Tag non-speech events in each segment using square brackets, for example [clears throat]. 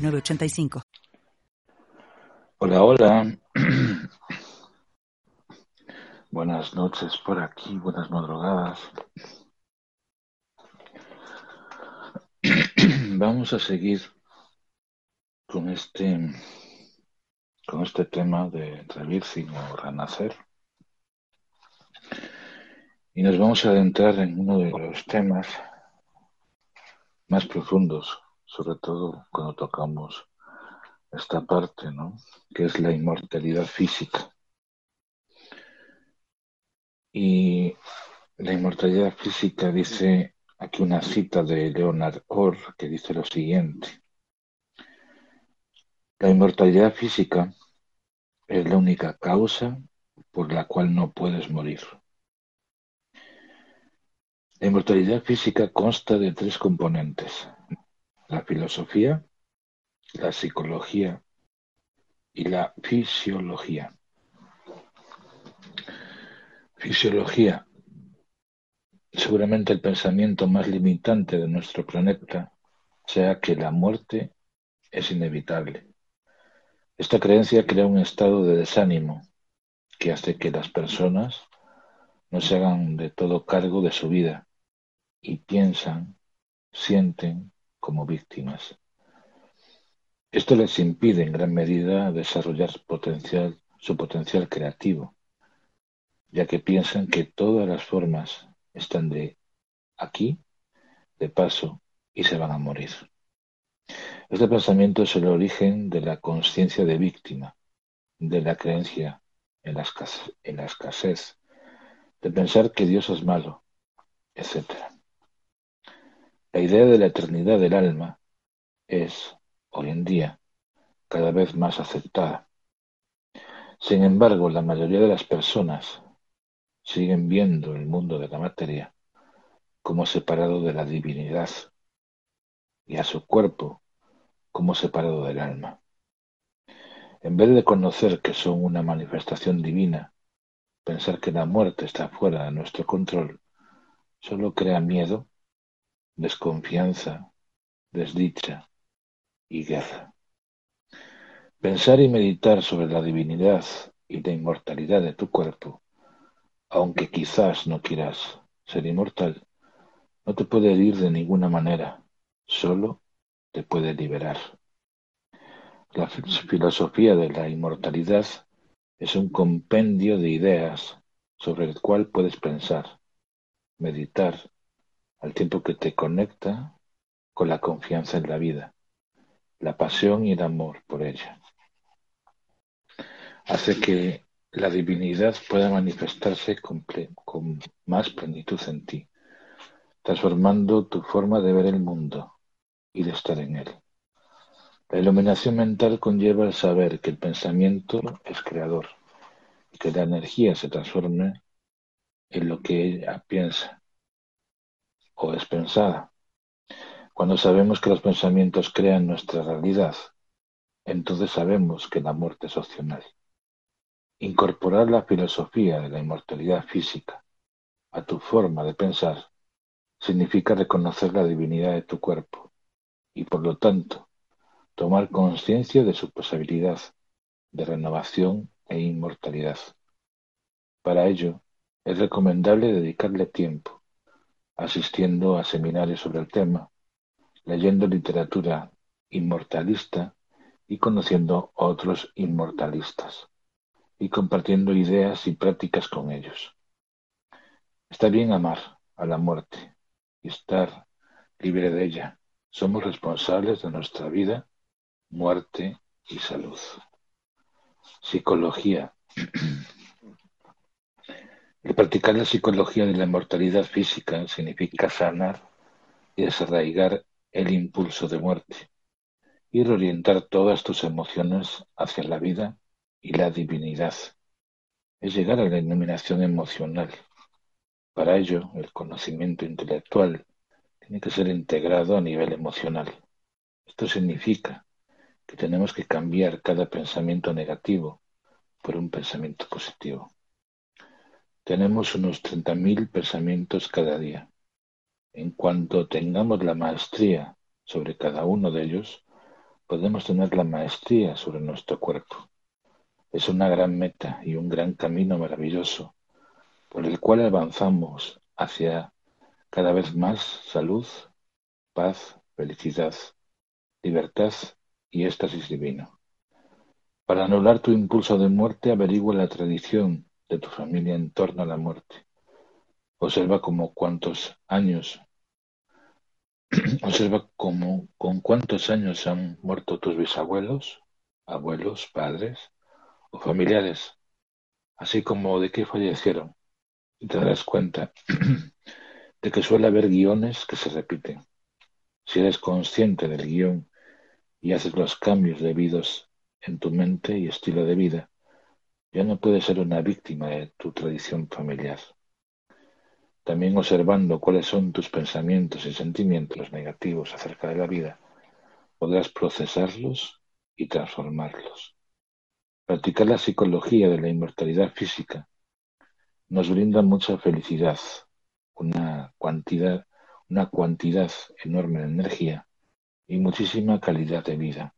906985. Hola, hola. [clears throat] Buenas noches por aquí, buenas madrugadas. [clears throat] Vamos a seguir con este con este tema de rebirthing o renacer. Y nos vamos a adentrar en uno de los temas más profundos, sobre todo cuando tocamos esta parte, ¿no? Que es la inmortalidad física. Y la inmortalidad física dice aquí una cita de Leonard Orr que dice lo siguiente. La inmortalidad física es la única causa por la cual no puedes morir. La inmortalidad física consta de tres componentes, la filosofía, la psicología y la fisiología. Fisiología. Seguramente el pensamiento más limitante de nuestro planeta sea que la muerte es inevitable. Esta creencia crea un estado de desánimo que hace que las personas no se hagan de todo cargo de su vida y piensan, sienten como víctimas. Esto les impide en gran medida desarrollar potencial, su potencial creativo, ya que piensan que todas las formas están de aquí, de paso, y se van a morir. Este pensamiento es el origen de la conciencia de víctima, de la creencia en la, escasez, en la escasez, de pensar que Dios es malo, etc. La idea de la eternidad del alma es, hoy en día, cada vez más aceptada. Sin embargo, la mayoría de las personas siguen viendo el mundo de la materia como separado de la divinidad y a su cuerpo como separado del alma. En vez de conocer que son una manifestación divina, pensar que la muerte está fuera de nuestro control solo crea miedo, desconfianza, desdicha y guerra. Pensar y meditar sobre la divinidad y la inmortalidad de tu cuerpo, aunque quizás no quieras ser inmortal, no te puede herir de ninguna manera, solo te puede liberar. La filosofía de la inmortalidad es un compendio de ideas sobre el cual puedes pensar, meditar, al tiempo que te conecta con la confianza en la vida, la pasión y el amor por ella hace que la divinidad pueda manifestarse con, más plenitud en ti, transformando tu forma de ver el mundo y de estar en él. La iluminación mental conlleva el saber que el pensamiento es creador y que la energía se transforme en lo que ella piensa o es pensada. Cuando sabemos que los pensamientos crean nuestra realidad, entonces sabemos que la muerte es opcional. Incorporar la filosofía de la inmortalidad física a tu forma de pensar significa reconocer la divinidad de tu cuerpo y, por lo tanto, tomar conciencia de su posibilidad de renovación e inmortalidad. Para ello, es recomendable dedicarle tiempo, asistiendo a seminarios sobre el tema, leyendo literatura inmortalista y conociendo a otros inmortalistas y compartiendo ideas y prácticas con ellos. Está bien amar a la muerte y estar libre de ella. Somos responsables de nuestra vida, muerte y salud. Psicología. [clears throat] El practicar la psicología de la inmortalidad física significa sanar y desarraigar el impulso de muerte y reorientar todas tus emociones hacia la vida y la divinidad. Es llegar a la iluminación emocional. Para ello, el conocimiento intelectual tiene que ser integrado a nivel emocional. Esto significa que tenemos que cambiar cada pensamiento negativo por un pensamiento positivo. Tenemos unos 30.000 pensamientos cada día. En cuanto tengamos la maestría sobre cada uno de ellos, podemos tener la maestría sobre nuestro cuerpo. Es una gran meta y un gran camino maravilloso por el cual avanzamos hacia cada vez más salud, paz, felicidad, libertad y éxtasis divino. Para anular tu impulso de muerte, averigua la tradición de tu familia en torno a la muerte. Observa como cuántos años [clears throat] Observa cómo, con cuántos años han muerto tus bisabuelos, abuelos, padres o familiares, así como de qué fallecieron, y te darás cuenta [clears throat] de que suele haber guiones que se repiten. Si eres consciente del guion y haces los cambios debidos en tu mente y estilo de vida, ya no puedes ser una víctima de tu tradición familiar. También observando cuáles son tus pensamientos y sentimientos negativos acerca de la vida, podrás procesarlos y transformarlos. Practicar la psicología de la inmortalidad física nos brinda mucha felicidad, una cantidad, una cuantidad enorme de energía y muchísima calidad de vida,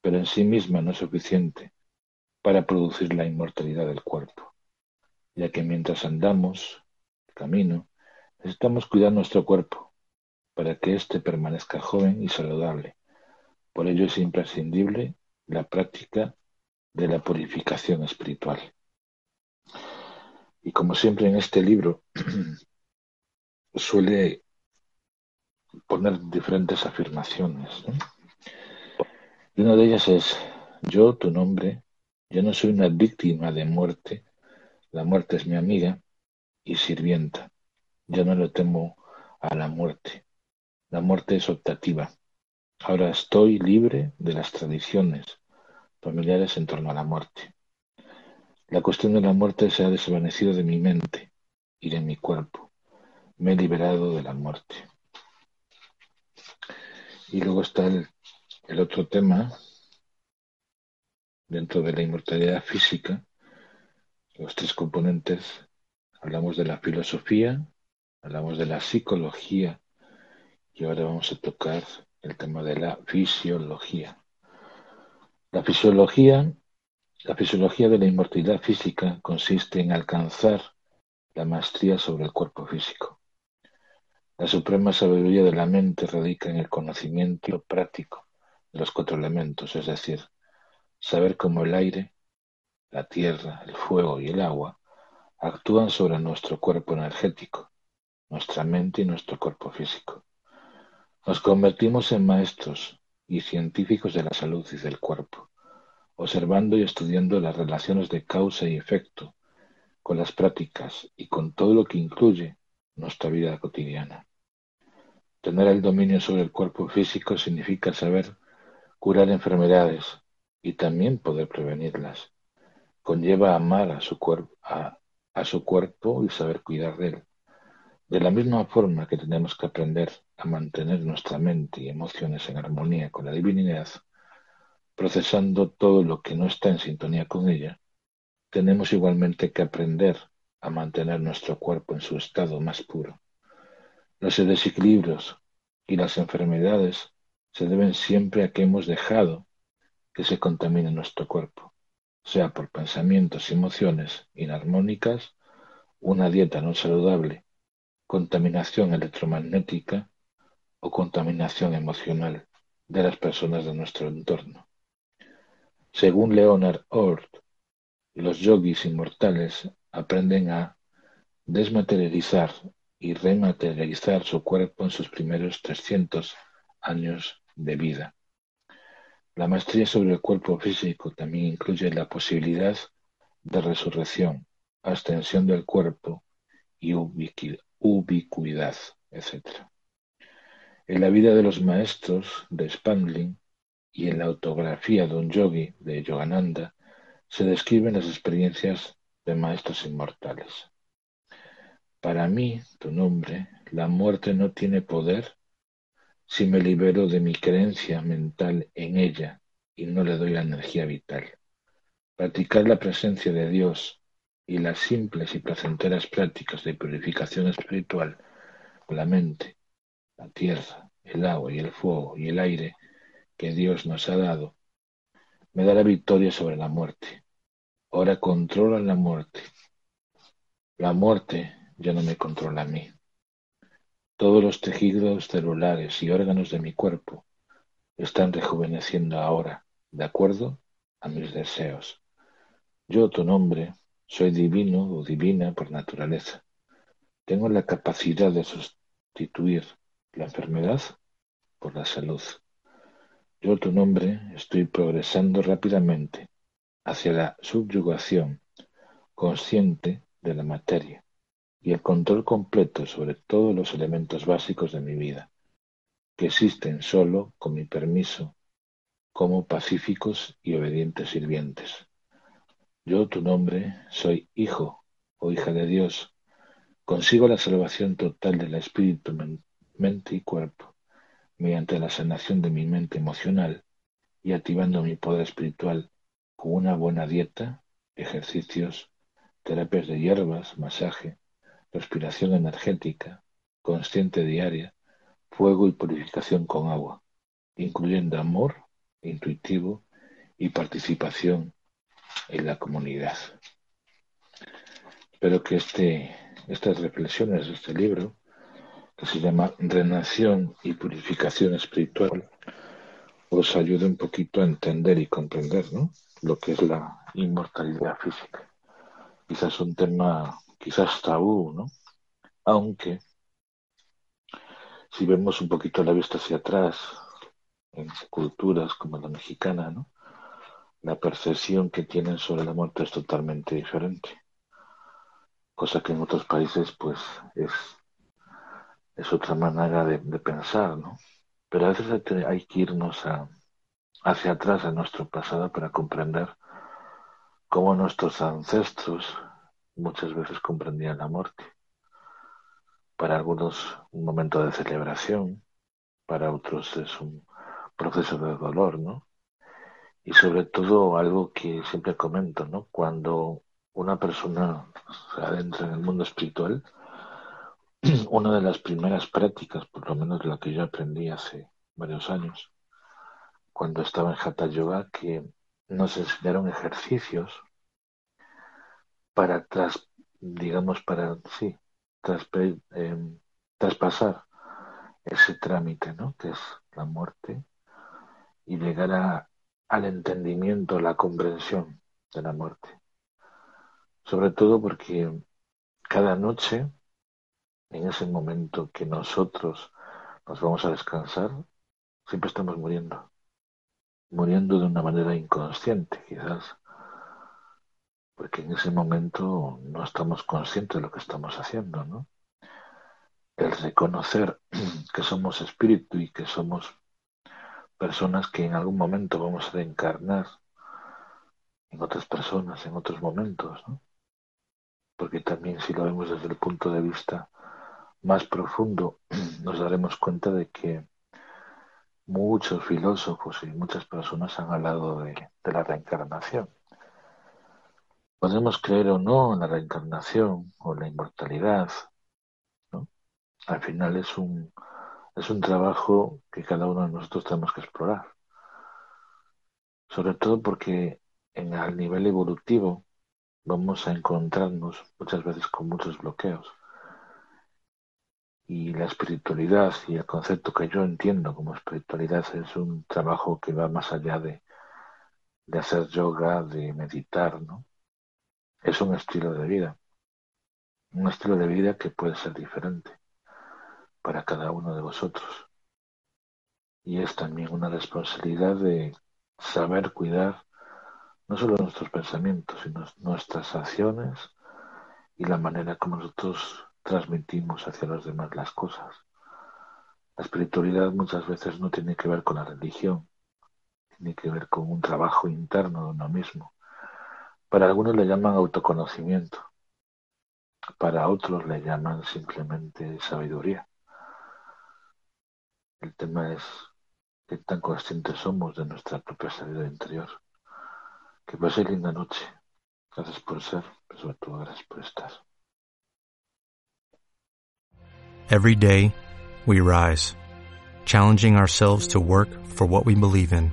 pero en sí misma no es suficiente para producir la inmortalidad del cuerpo, ya que mientras andamos camino, necesitamos cuidar nuestro cuerpo para que éste permanezca joven y saludable. Por ello es imprescindible la práctica de la purificación espiritual. Y como siempre en este libro [clears throat] suele poner diferentes afirmaciones. Y una de ellas es, yo, tu nombre, yo no soy una víctima de muerte, la muerte es mi amiga, y sirvienta. Ya no le temo a la muerte. La muerte es optativa. Ahora estoy libre de las tradiciones familiares en torno a la muerte. La cuestión de la muerte se ha desvanecido de mi mente y de mi cuerpo. Me he liberado de la muerte. Y luego está el, el otro tema dentro de la inmortalidad física, los tres componentes Hablamos de la filosofía, hablamos de la psicología y ahora vamos a tocar el tema de la fisiología. La fisiología, la fisiología de la inmortalidad física consiste en alcanzar la maestría sobre el cuerpo físico. La suprema sabiduría de la mente radica en el conocimiento práctico de los cuatro elementos, es decir, saber cómo el aire, la tierra, el fuego y el agua actúan sobre nuestro cuerpo energético, nuestra mente y nuestro cuerpo físico. Nos convertimos en maestros y científicos de la salud y del cuerpo, observando y estudiando las relaciones de causa y efecto con las prácticas y con todo lo que incluye nuestra vida cotidiana. Tener el dominio sobre el cuerpo físico significa saber curar enfermedades y también poder prevenirlas. Conlleva amar a su cuerpo, a su cuerpo y saber cuidar de él. De la misma forma que tenemos que aprender a mantener nuestra mente y emociones en armonía con la divinidad, procesando todo lo que no está en sintonía con ella, tenemos igualmente que aprender a mantener nuestro cuerpo en su estado más puro. Los desequilibrios y las enfermedades se deben siempre a que hemos dejado que se contamine nuestro cuerpo sea por pensamientos y emociones inarmónicas, una dieta no saludable, contaminación electromagnética o contaminación emocional de las personas de nuestro entorno. Según Leonard Ort, los yogis inmortales aprenden a desmaterializar y rematerializar su cuerpo en sus primeros 300 años de vida. La maestría sobre el cuerpo físico también incluye la posibilidad de resurrección, extensión del cuerpo y ubicuidad, etc. En la vida de los maestros de Spangling y en la autografía de un yogi de Yogananda se describen las experiencias de maestros inmortales. Para mí, tu nombre, la muerte no tiene poder si me libero de mi creencia mental en ella y no le doy la energía vital. Practicar la presencia de Dios y las simples y placenteras prácticas de purificación espiritual la mente, la tierra, el agua y el fuego y el aire que Dios nos ha dado, me da la victoria sobre la muerte. Ahora controla la muerte. La muerte ya no me controla a mí. Todos los tejidos celulares y órganos de mi cuerpo están rejuveneciendo ahora, de acuerdo a mis deseos. Yo, tu nombre, soy divino o divina por naturaleza. Tengo la capacidad de sustituir la enfermedad por la salud. Yo, tu nombre, estoy progresando rápidamente hacia la subyugación consciente de la materia y el control completo sobre todos los elementos básicos de mi vida, que existen solo, con mi permiso, como pacíficos y obedientes sirvientes. Yo, tu nombre, soy hijo o hija de Dios, consigo la salvación total del espíritu, mente y cuerpo, mediante la sanación de mi mente emocional y activando mi poder espiritual con una buena dieta, ejercicios, terapias de hierbas, masaje, respiración energética, consciente diaria, fuego y purificación con agua, incluyendo amor intuitivo y participación en la comunidad. Espero que este, estas reflexiones de este libro, que se llama Renación y Purificación Espiritual, os ayude un poquito a entender y comprender lo que es la inmortalidad física. Quizás un tema quizás tabú, ¿no? Aunque si vemos un poquito la vista hacia atrás, en culturas como la mexicana, ¿no? La percepción que tienen sobre la muerte es totalmente diferente. Cosa que en otros países, pues, es, es otra manera de, pensar, ¿no? Pero a veces hay que irnos hacia atrás en nuestro pasado para comprender cómo nuestros ancestros muchas veces comprendían la muerte. Para algunos un momento de celebración, para otros es un proceso de dolor, ¿no? Y sobre todo algo que siempre comento, ¿no? Cuando una persona se adentra en el mundo espiritual, [clears throat] una de las primeras prácticas, por lo menos la que yo aprendí hace varios años, cuando estaba en Hatha Yoga, que nos enseñaron ejercicios para tras, digamos, para, sí, em, traspasar ese trámite, ¿no? Que es la muerte y llegar a, al entendimiento, la comprensión de la muerte. Sobre todo porque cada noche, en ese momento que nosotros nos vamos a descansar, siempre estamos muriendo. Muriendo de una manera inconsciente, quizás porque en ese momento no estamos conscientes de lo que estamos haciendo, ¿no? El reconocer [clears throat] que somos espíritu y que somos personas que en algún momento vamos a reencarnar en otras personas, en otros momentos, ¿no? Porque también si lo vemos desde el punto de vista más profundo, [clears throat] nos daremos cuenta de que muchos filósofos y muchas personas han hablado de, de la reencarnación. Podemos creer o no en la reencarnación o la inmortalidad, ¿no? Al final es un, es un trabajo que cada uno de nosotros tenemos que explorar. Sobre todo porque en el nivel evolutivo vamos a encontrarnos muchas veces con muchos bloqueos. Y la espiritualidad y el concepto que yo entiendo como espiritualidad es un trabajo que va más allá de, de hacer yoga, de meditar, ¿no? Es un estilo de vida. Un estilo de vida que puede ser diferente para cada uno de vosotros. Y es también una responsabilidad de saber cuidar no solo nuestros pensamientos, sino nuestras acciones y la manera como nosotros transmitimos hacia los demás las cosas. La espiritualidad muchas veces no tiene que ver con la religión, tiene que ver con un trabajo interno de uno mismo. Para algunos le llaman autoconocimiento, para otros le llaman simplemente sabiduría. El tema es qué tan conscientes somos de nuestra propia salida interior. Que pase linda noche. Gracias por ser, pero sobre por estar. Every day, we rise, challenging ourselves to work for what we believe in.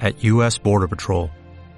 At U.S. Border Patrol,